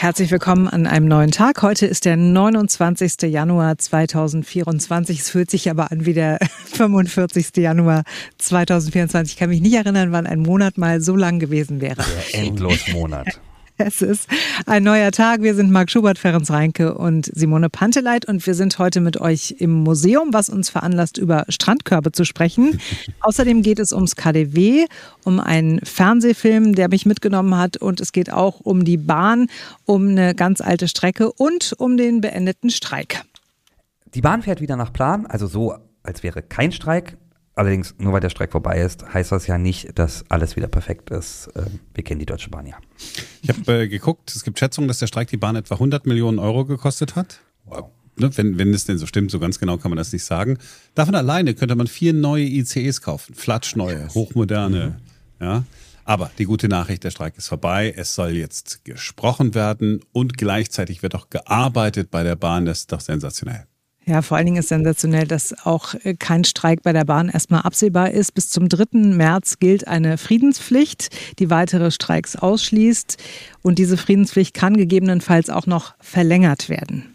Herzlich willkommen an einem neuen Tag. Heute ist der 29. Januar 2024. Es fühlt sich aber an wie der 45. Januar 2024. Ich kann mich nicht erinnern, wann ein Monat mal so lang gewesen wäre. Der Endlosmonat. Es ist ein neuer Tag. Wir sind Marc Schubert, Ferenc Reinke und Simone Panteleit und wir sind heute mit euch im Museum, was uns veranlasst, über Strandkörbe zu sprechen. Außerdem geht es ums KDW, um einen Fernsehfilm, der mich mitgenommen hat und es geht auch um die Bahn, um eine ganz alte Strecke und um den beendeten Streik. Die Bahn fährt wieder nach Plan, also so, als wäre kein Streik. Allerdings, nur weil der Streik vorbei ist, heißt das ja nicht, dass alles wieder perfekt ist. Ähm, wir kennen die Deutsche Bahn ja. Ich habe äh, geguckt, es gibt Schätzungen, dass der Streik die Bahn etwa 100 Millionen Euro gekostet hat. Wow. Ne, wenn, wenn es denn so stimmt, so ganz genau kann man das nicht sagen. Davon alleine könnte man vier neue ICEs kaufen. Flatschneue, hochmoderne. Mhm. Ja. Aber die gute Nachricht, der Streik ist vorbei. Es soll jetzt gesprochen werden und gleichzeitig wird auch gearbeitet bei der Bahn. Das ist doch sensationell. Ja, vor allen Dingen ist sensationell, dass auch äh, kein Streik bei der Bahn erstmal absehbar ist. Bis zum 3. März gilt eine Friedenspflicht, die weitere Streiks ausschließt. Und diese Friedenspflicht kann gegebenenfalls auch noch verlängert werden.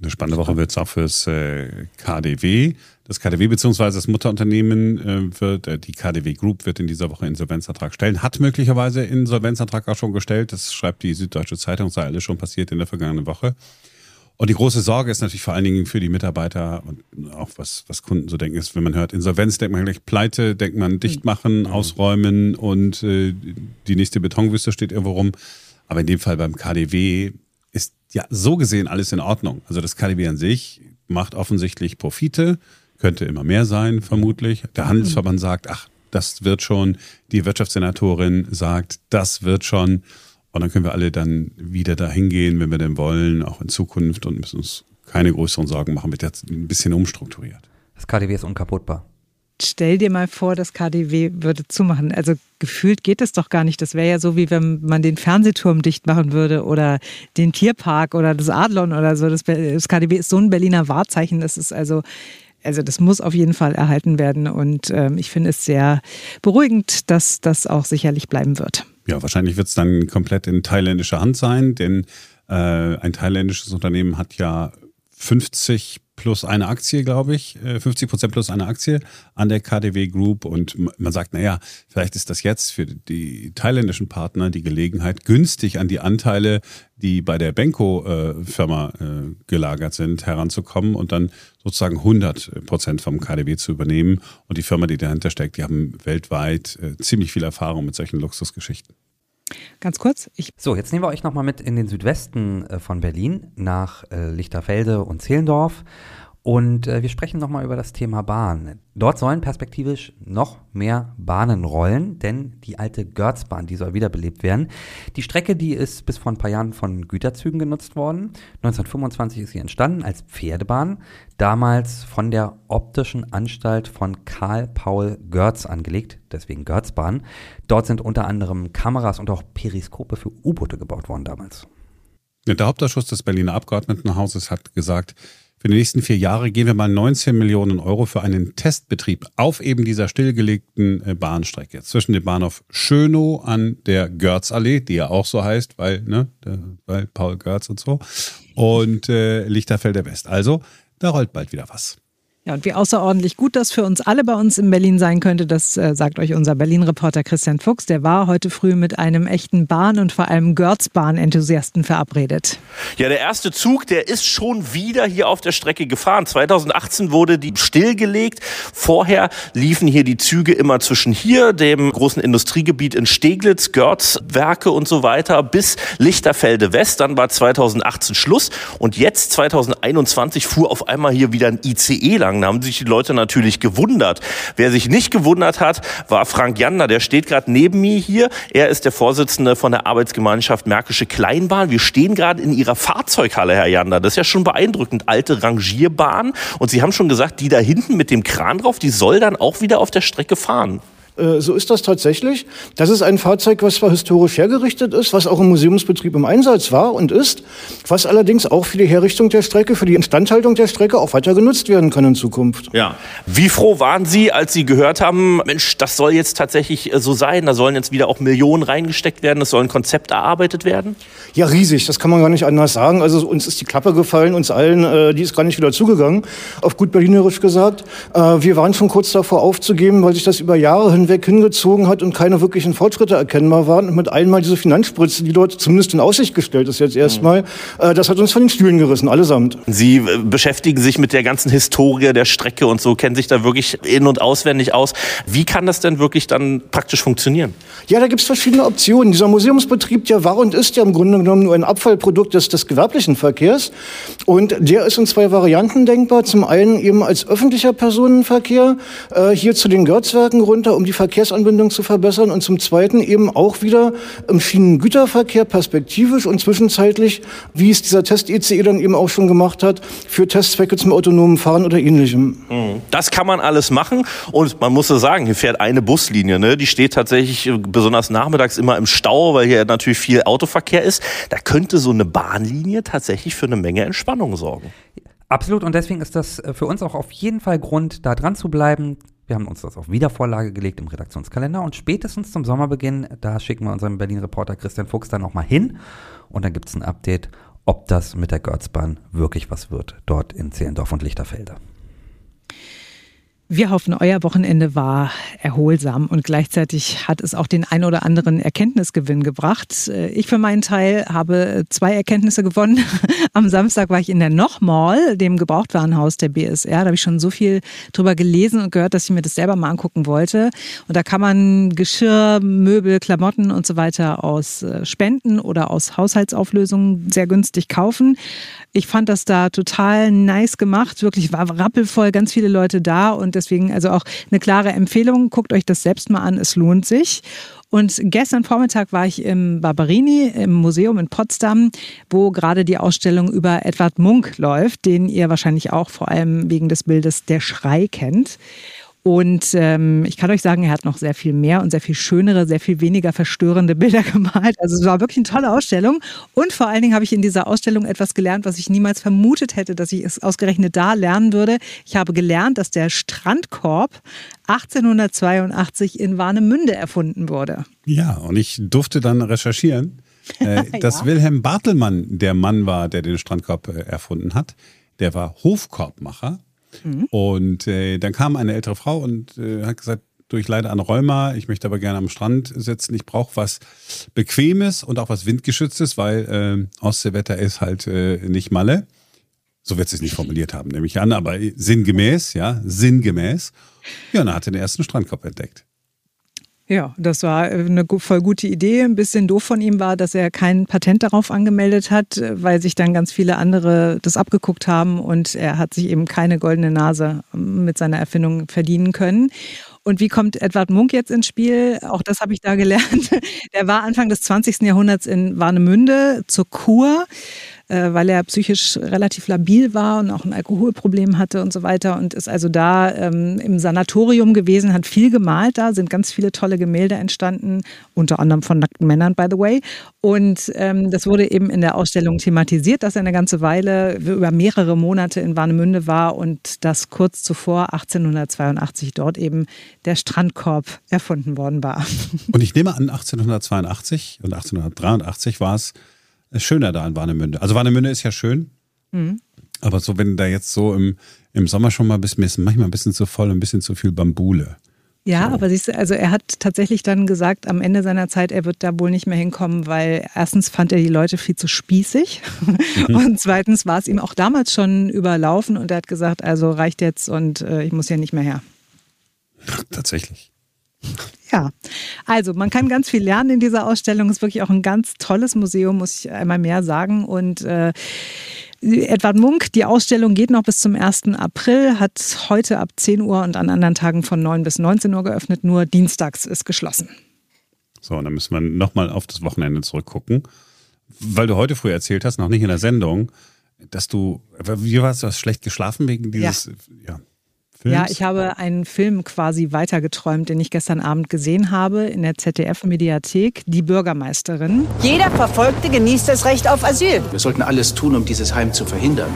Eine spannende Woche wird es auch fürs äh, KDW. Das KDW bzw. das Mutterunternehmen äh, wird, die KDW Group wird in dieser Woche Insolvenzantrag stellen, hat möglicherweise Insolvenzantrag auch schon gestellt. Das schreibt die Süddeutsche Zeitung, sei alles schon passiert in der vergangenen Woche. Und die große Sorge ist natürlich vor allen Dingen für die Mitarbeiter und auch was, was Kunden so denken, ist, wenn man hört Insolvenz, denkt man gleich Pleite, denkt man dicht machen, mhm. ausräumen und äh, die nächste Betonwüste steht irgendwo rum. Aber in dem Fall beim KDW ist ja so gesehen alles in Ordnung. Also das KDW an sich macht offensichtlich Profite, könnte immer mehr sein, vermutlich. Der Handelsverband sagt, ach, das wird schon. Die Wirtschaftssenatorin sagt, das wird schon. Und dann können wir alle dann wieder dahin gehen, wenn wir denn wollen, auch in Zukunft und müssen uns keine größeren Sorgen machen, wird jetzt ein bisschen umstrukturiert. Das KDW ist unkaputtbar. Stell dir mal vor, das KDW würde zumachen. Also gefühlt geht es doch gar nicht. Das wäre ja so, wie wenn man den Fernsehturm dicht machen würde oder den Tierpark oder das Adlon oder so. Das, das KDW ist so ein Berliner Wahrzeichen. Das ist also also das muss auf jeden Fall erhalten werden und ähm, ich finde es sehr beruhigend, dass das auch sicherlich bleiben wird. Ja, wahrscheinlich wird es dann komplett in thailändischer Hand sein, denn äh, ein thailändisches Unternehmen hat ja 50 plus eine Aktie, glaube ich, 50 äh, Prozent plus eine Aktie an der KDW Group. Und man sagt, naja, vielleicht ist das jetzt für die thailändischen Partner die Gelegenheit, günstig an die Anteile, die bei der Benko-Firma äh, äh, gelagert sind, heranzukommen und dann sozusagen 100 Prozent vom KDW zu übernehmen. Und die Firma, die dahinter steckt, die haben weltweit ziemlich viel Erfahrung mit solchen Luxusgeschichten. Ganz kurz. So, jetzt nehmen wir euch nochmal mit in den Südwesten äh, von Berlin, nach äh, Lichterfelde und Zehlendorf. Und äh, wir sprechen nochmal über das Thema Bahn. Dort sollen perspektivisch noch mehr Bahnen rollen, denn die alte Görzbahn, die soll wiederbelebt werden. Die Strecke, die ist bis vor ein paar Jahren von Güterzügen genutzt worden. 1925 ist sie entstanden als Pferdebahn, damals von der Optischen Anstalt von Karl Paul Görz angelegt, deswegen Görzbahn. Dort sind unter anderem Kameras und auch Periskope für U-Boote gebaut worden damals. Der Hauptausschuss des Berliner Abgeordnetenhauses hat gesagt, für die nächsten vier Jahre gehen wir mal 19 Millionen Euro für einen Testbetrieb auf eben dieser stillgelegten äh, Bahnstrecke zwischen dem Bahnhof Schönow an der Görzallee, die ja auch so heißt, weil, ne, weil Paul Görz und so, und äh, Lichterfelder West. Also, da rollt bald wieder was. Ja, und wie außerordentlich gut das für uns alle bei uns in Berlin sein könnte, das äh, sagt euch unser Berlin-Reporter Christian Fuchs. Der war heute früh mit einem echten Bahn- und vor allem Görzbahn-Enthusiasten verabredet. Ja, der erste Zug, der ist schon wieder hier auf der Strecke gefahren. 2018 wurde die stillgelegt. Vorher liefen hier die Züge immer zwischen hier, dem großen Industriegebiet in Steglitz, Görzwerke und so weiter, bis Lichterfelde West. Dann war 2018 Schluss. Und jetzt, 2021, fuhr auf einmal hier wieder ein ICE lang gegangen. Da haben sich die Leute natürlich gewundert. Wer sich nicht gewundert hat, war Frank Jander. Der steht gerade neben mir hier. Er ist der Vorsitzende von der Arbeitsgemeinschaft Märkische Kleinbahn. Wir stehen gerade in Ihrer Fahrzeughalle, Herr Jander. Das ist ja schon beeindruckend. Alte Rangierbahn. Und Sie haben schon gesagt, die da hinten mit dem Kran drauf, die soll dann auch wieder auf der Strecke fahren. Äh, so ist das tatsächlich. Das ist ein Fahrzeug, was zwar historisch hergerichtet ist, was auch im Museumsbetrieb im Einsatz war und ist, was allerdings auch für die Herrichtung der Strecke, für die Instandhaltung der Strecke auch weiter genutzt werden kann in Zukunft. Ja. Wie froh waren Sie, als Sie gehört haben, Mensch, das soll jetzt tatsächlich äh, so sein, da sollen jetzt wieder auch Millionen reingesteckt werden, es soll ein Konzept erarbeitet werden? Ja, riesig, das kann man gar nicht anders sagen. Also uns ist die Klappe gefallen, uns allen, äh, die ist gar nicht wieder zugegangen, auf gut berlinerisch gesagt. Äh, wir waren schon kurz davor aufzugeben, weil sich das über Jahre hinweg hingezogen hat und keine wirklichen Fortschritte erkennbar waren. Und mit einmal diese Finanzspritze, die dort zumindest in Aussicht gestellt ist jetzt erstmal, äh, das hat uns von den Stühlen gerissen, allesamt. Sie äh, beschäftigen sich mit der ganzen Historie der Strecke und so, kennen sich da wirklich in- und auswendig aus. Wie kann das denn wirklich dann praktisch funktionieren? Ja, da gibt's verschiedene Optionen. Dieser Museumsbetrieb, der war und ist ja im Grunde genommen nur ein Abfallprodukt des, des gewerblichen Verkehrs. Und der ist in zwei Varianten denkbar. Zum einen eben als öffentlicher Personenverkehr äh, hier zu den Görzwerken runter, um die Verkehrsanbindung zu verbessern. Und zum zweiten eben auch wieder im Schienengüterverkehr perspektivisch und zwischenzeitlich, wie es dieser Test-ECE dann eben auch schon gemacht hat, für Testzwecke zum autonomen Fahren oder ähnlichem. Das kann man alles machen und man muss so sagen, hier fährt eine Buslinie, ne? die steht tatsächlich äh, besonders nachmittags immer im Stau, weil hier natürlich viel Autoverkehr ist. Da könnte so eine Bahnlinie tatsächlich für eine Menge Entspannung sorgen. Absolut, und deswegen ist das äh, für uns auch auf jeden Fall Grund, da dran zu bleiben. Wir haben uns das auf Wiedervorlage gelegt im Redaktionskalender und spätestens zum Sommerbeginn, da schicken wir unseren Berlin-Reporter Christian Fuchs dann nochmal hin und dann gibt es ein Update, ob das mit der Görzbahn wirklich was wird, dort in Zehlendorf und Lichterfelde. Wir hoffen, euer Wochenende war erholsam und gleichzeitig hat es auch den ein oder anderen Erkenntnisgewinn gebracht. Ich für meinen Teil habe zwei Erkenntnisse gewonnen. Am Samstag war ich in der Nochmall, dem Gebrauchtwarenhaus der BSR. Da habe ich schon so viel drüber gelesen und gehört, dass ich mir das selber mal angucken wollte. Und da kann man Geschirr, Möbel, Klamotten und so weiter aus äh, Spenden oder aus Haushaltsauflösungen sehr günstig kaufen. Ich fand das da total nice gemacht. Wirklich war rappelvoll, ganz viele Leute da und deswegen also auch eine klare Empfehlung. Guckt euch das selbst mal an, es lohnt sich. Und gestern Vormittag war ich im Barberini im Museum in Potsdam, wo gerade die Ausstellung über Edward Munk läuft, den ihr wahrscheinlich auch vor allem wegen des Bildes Der Schrei kennt. Und ähm, ich kann euch sagen, er hat noch sehr viel mehr und sehr viel schönere, sehr viel weniger verstörende Bilder gemalt. Also es war wirklich eine tolle Ausstellung. Und vor allen Dingen habe ich in dieser Ausstellung etwas gelernt, was ich niemals vermutet hätte, dass ich es ausgerechnet da lernen würde. Ich habe gelernt, dass der Strandkorb 1882 in Warnemünde erfunden wurde. Ja, und ich durfte dann recherchieren, äh, dass Ja. Wilhelm Bartelmann der Mann war, der den Strandkorb äh, erfunden hat. Der war Hofkorbmacher. Und äh, dann kam eine ältere Frau und äh, hat gesagt, du, ich leide an Rheuma, ich möchte aber gerne am Strand sitzen, ich brauche was Bequemes und auch was Windgeschütztes, weil äh, Ostseewetter ist halt äh, nicht Malle. So wird sie es nicht formuliert haben, nehme ich an, aber sinngemäß, ja, sinngemäß. Ja, und dann hat er den ersten Strandkorb entdeckt. Ja, das war eine gu- voll gute Idee. Ein bisschen doof von ihm war, dass er kein Patent darauf angemeldet hat, weil sich dann ganz viele andere das abgeguckt haben und er hat sich eben keine goldene Nase mit seiner Erfindung verdienen können. Und wie kommt Edward Munk jetzt ins Spiel? Auch das habe ich da gelernt. Der war Anfang des 20. Jahrhunderts in Warnemünde zur Kur, äh, weil er psychisch relativ labil war und auch ein Alkoholproblem hatte und so weiter und ist also da ähm, im Sanatorium gewesen, hat viel gemalt da, sind ganz viele tolle Gemälde entstanden, unter anderem von nackten Männern, by the way. Und ähm, das wurde eben in der Ausstellung thematisiert, dass er eine ganze Weile über mehrere Monate in Warnemünde war und dass kurz zuvor 1882 dort eben der Strandkorb erfunden worden war. Und ich nehme an, 1882 und 1883 war es schöner da in Warnemünde. Also Warnemünde ist ja schön, aber so wenn da jetzt so im, im Sommer schon mal bist, mir ist manchmal ein bisschen zu voll, ein bisschen zu viel Bambule. Ja, aber siehst du, also er hat tatsächlich dann gesagt, am Ende seiner Zeit, er wird da wohl nicht mehr hinkommen, weil erstens fand er die Leute viel zu spießig und zweitens war es ihm auch damals schon überlaufen und er hat gesagt, also reicht jetzt und äh, ich muss hier nicht mehr her. Tatsächlich. Ja, also man kann ganz viel lernen in dieser Ausstellung. Ist wirklich auch ein ganz tolles Museum, muss ich einmal mehr sagen. Und äh, Edward Munk, die Ausstellung geht noch bis zum 1. April, hat heute ab 10 Uhr und an anderen Tagen von 9 bis 19 Uhr geöffnet. Nur dienstags ist geschlossen. So, und dann müssen wir nochmal auf das Wochenende zurückgucken. Weil du heute früh erzählt hast, noch nicht in der Sendung, dass du, wie warst du, hast schlecht geschlafen wegen dieses, ja, Films? Ja, ich habe einen Film quasi weitergeträumt, den ich gestern Abend gesehen habe in der ZDF-Mediathek, Die Bürgermeisterin. Jeder Verfolgte genießt das Recht auf Asyl. Wir sollten alles tun, um dieses Heim zu verhindern.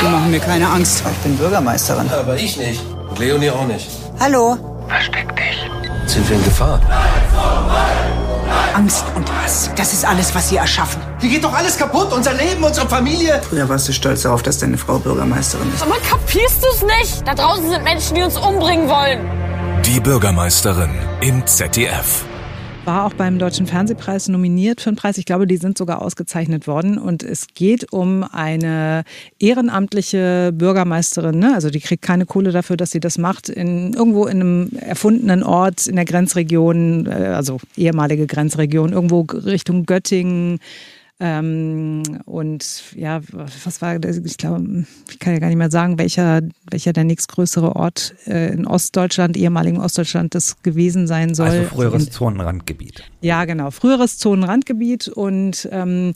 Die machen mir keine Angst. Ich bin Bürgermeisterin. Aber ich nicht. Und Leonie auch nicht. Hallo. Sind wir in Gefahr? Angst und Hass. Das ist alles, was sie erschaffen. Hier geht doch alles kaputt. Unser Leben, unsere Familie. Früher warst du stolz darauf, dass deine Frau Bürgermeisterin ist. Aber kapierst du es nicht? Da draußen sind Menschen, die uns umbringen wollen. Die Bürgermeisterin im ZDF. War auch beim Deutschen Fernsehpreis nominiert für einen Preis. Ich glaube, die sind sogar ausgezeichnet worden. Und es geht um eine ehrenamtliche Bürgermeisterin. Ne? Also die kriegt keine Kohle dafür, dass sie das macht. In, irgendwo in einem erfundenen Ort in der Grenzregion, äh, also ehemalige Grenzregion, irgendwo Richtung Göttingen. Ähm, und ja, was war das? Ich glaube, ich kann ja gar nicht mehr sagen, welcher, welcher der nächstgrößere Ort äh, in Ostdeutschland, ehemaligen Ostdeutschland, das gewesen sein soll. Also früheres Und- Zonenrandgebiet. ja, genau. Früheres Zonenrandgebiet und ähm,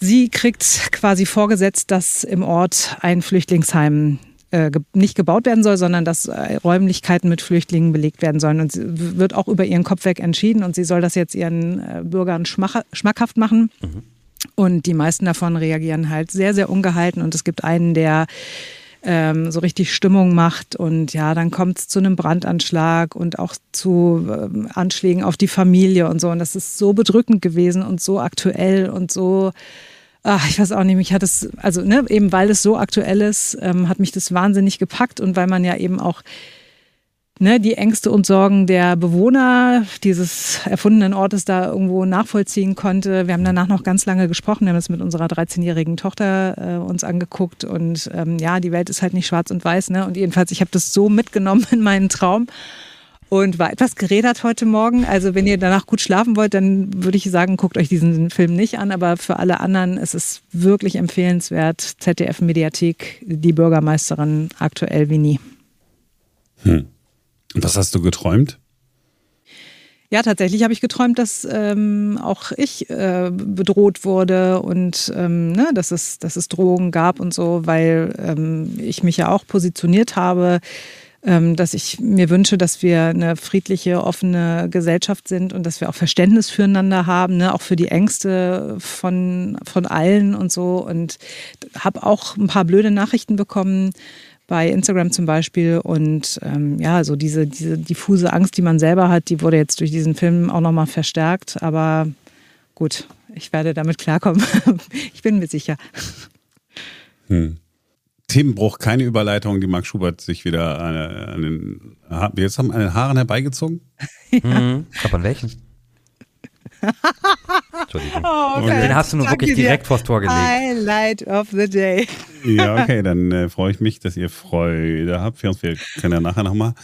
sie kriegt quasi vorgesetzt, dass im Ort ein Flüchtlingsheim äh, ge nicht gebaut werden soll, sondern dass äh, Räumlichkeiten mit Flüchtlingen belegt werden sollen. Und sie wird auch über ihren Kopf weg entschieden und sie soll das jetzt ihren äh, Bürgern schmackhaft machen. Und die meisten davon reagieren halt sehr, sehr ungehalten. Und es gibt einen, der ähm, so richtig Stimmung macht. Und ja, dann kommt es zu einem Brandanschlag und auch zu ähm, Anschlägen auf die Familie und so. Und das ist so bedrückend gewesen und so aktuell und so. Ach, ich weiß auch nicht, mich hat es, also ne, eben weil es so aktuell ist, ähm, hat mich das wahnsinnig gepackt und weil man ja eben auch ne, die Ängste und Sorgen der Bewohner dieses erfundenen Ortes da irgendwo nachvollziehen konnte. Wir haben danach noch ganz lange gesprochen, wir haben das mit unserer 13-jährigen Tochter äh, uns angeguckt und ähm, ja, die Welt ist halt nicht schwarz und weiß. Ne? Und jedenfalls, ich habe das so mitgenommen in meinen Traum und war etwas gerädert heute Morgen. Also wenn ihr danach gut schlafen wollt, dann würde ich sagen, guckt euch diesen Film nicht an. Aber für alle anderen ist es wirklich empfehlenswert. ZDF Mediathek, die Bürgermeisterin aktuell wie nie. Und was hast du geträumt? Ja, tatsächlich habe ich geträumt, dass ähm, auch ich äh, bedroht wurde und ähm, ne, dass, es, dass es Drohungen gab und so, weil ähm, ich mich ja auch positioniert habe, dass ich mir wünsche, dass wir eine friedliche, offene Gesellschaft sind und dass wir auch Verständnis füreinander haben, ne, auch für die Ängste von, von allen und so. Und habe auch ein paar blöde Nachrichten bekommen bei Instagram zum Beispiel. Und ähm, ja, so diese, diese diffuse Angst, die man selber hat, die wurde jetzt durch diesen Film auch nochmal verstärkt. Aber gut, ich werde damit klarkommen. ich bin mir sicher. Themenbruch, keine Überleitung, die Marc Schubert sich wieder äh, an den, Ha- jetzt haben an den Haaren herbeigezogen. Mhm. Ich glaube, an welchen? Entschuldigung. Oh, Den hast du nur wirklich direkt vors Tor gelegt. Highlight of the day. Ja, okay, dann äh, freue ich mich, dass ihr Freude habt. Wir, wir können ja nachher nochmal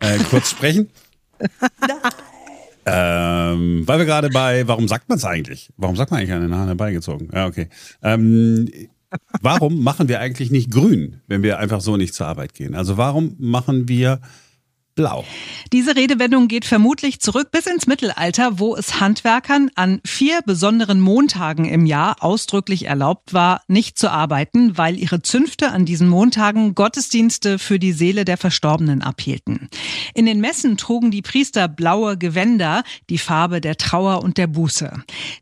äh, kurz sprechen. Ähm, weil wir gerade bei, warum sagt man es eigentlich? Warum sagt man eigentlich an den Haaren herbeigezogen? Ja, okay. Ähm, warum machen wir eigentlich nicht grün, wenn wir einfach so nicht zur Arbeit gehen? Also warum machen wir blau? Diese Redewendung geht vermutlich zurück bis ins Mittelalter, wo es Handwerkern an vier besonderen Montagen im Jahr ausdrücklich erlaubt war, nicht zu arbeiten, weil ihre Zünfte an diesen Montagen Gottesdienste für die Seele der Verstorbenen abhielten. In den Messen trugen die Priester blaue Gewänder, die Farbe der Trauer und der Buße.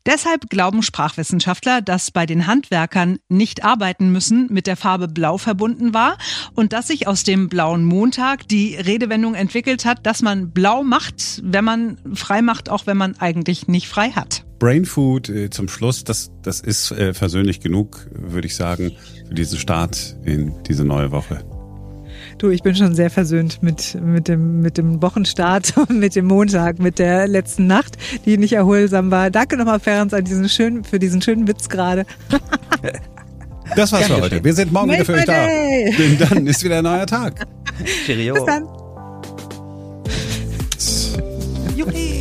Deshalb glauben Sprachwissenschaftler, dass bei den Handwerkern nicht arbeiten müssen mit der Farbe blau verbunden war und dass sich aus dem blauen Montag die Redewendung entwickelt hat, dass man blau macht, wenn man frei macht, auch wenn man eigentlich nicht frei hat. Brain Food äh, zum Schluss, das, das ist äh, versöhnlich genug, würde ich sagen, für diesen Start in diese neue Woche. Du, ich bin schon sehr versöhnt mit, mit, dem, mit dem Wochenstart und mit dem Montag, mit der letzten Nacht, die nicht erholsam war. Danke nochmal, Ferenc, an diesen schönen, für diesen schönen Witz gerade. Das war's für Gern heute. Wir sind morgen wieder für euch da. Denn dann ist wieder ein neuer Tag. Cheerio. Bis dann. you eat.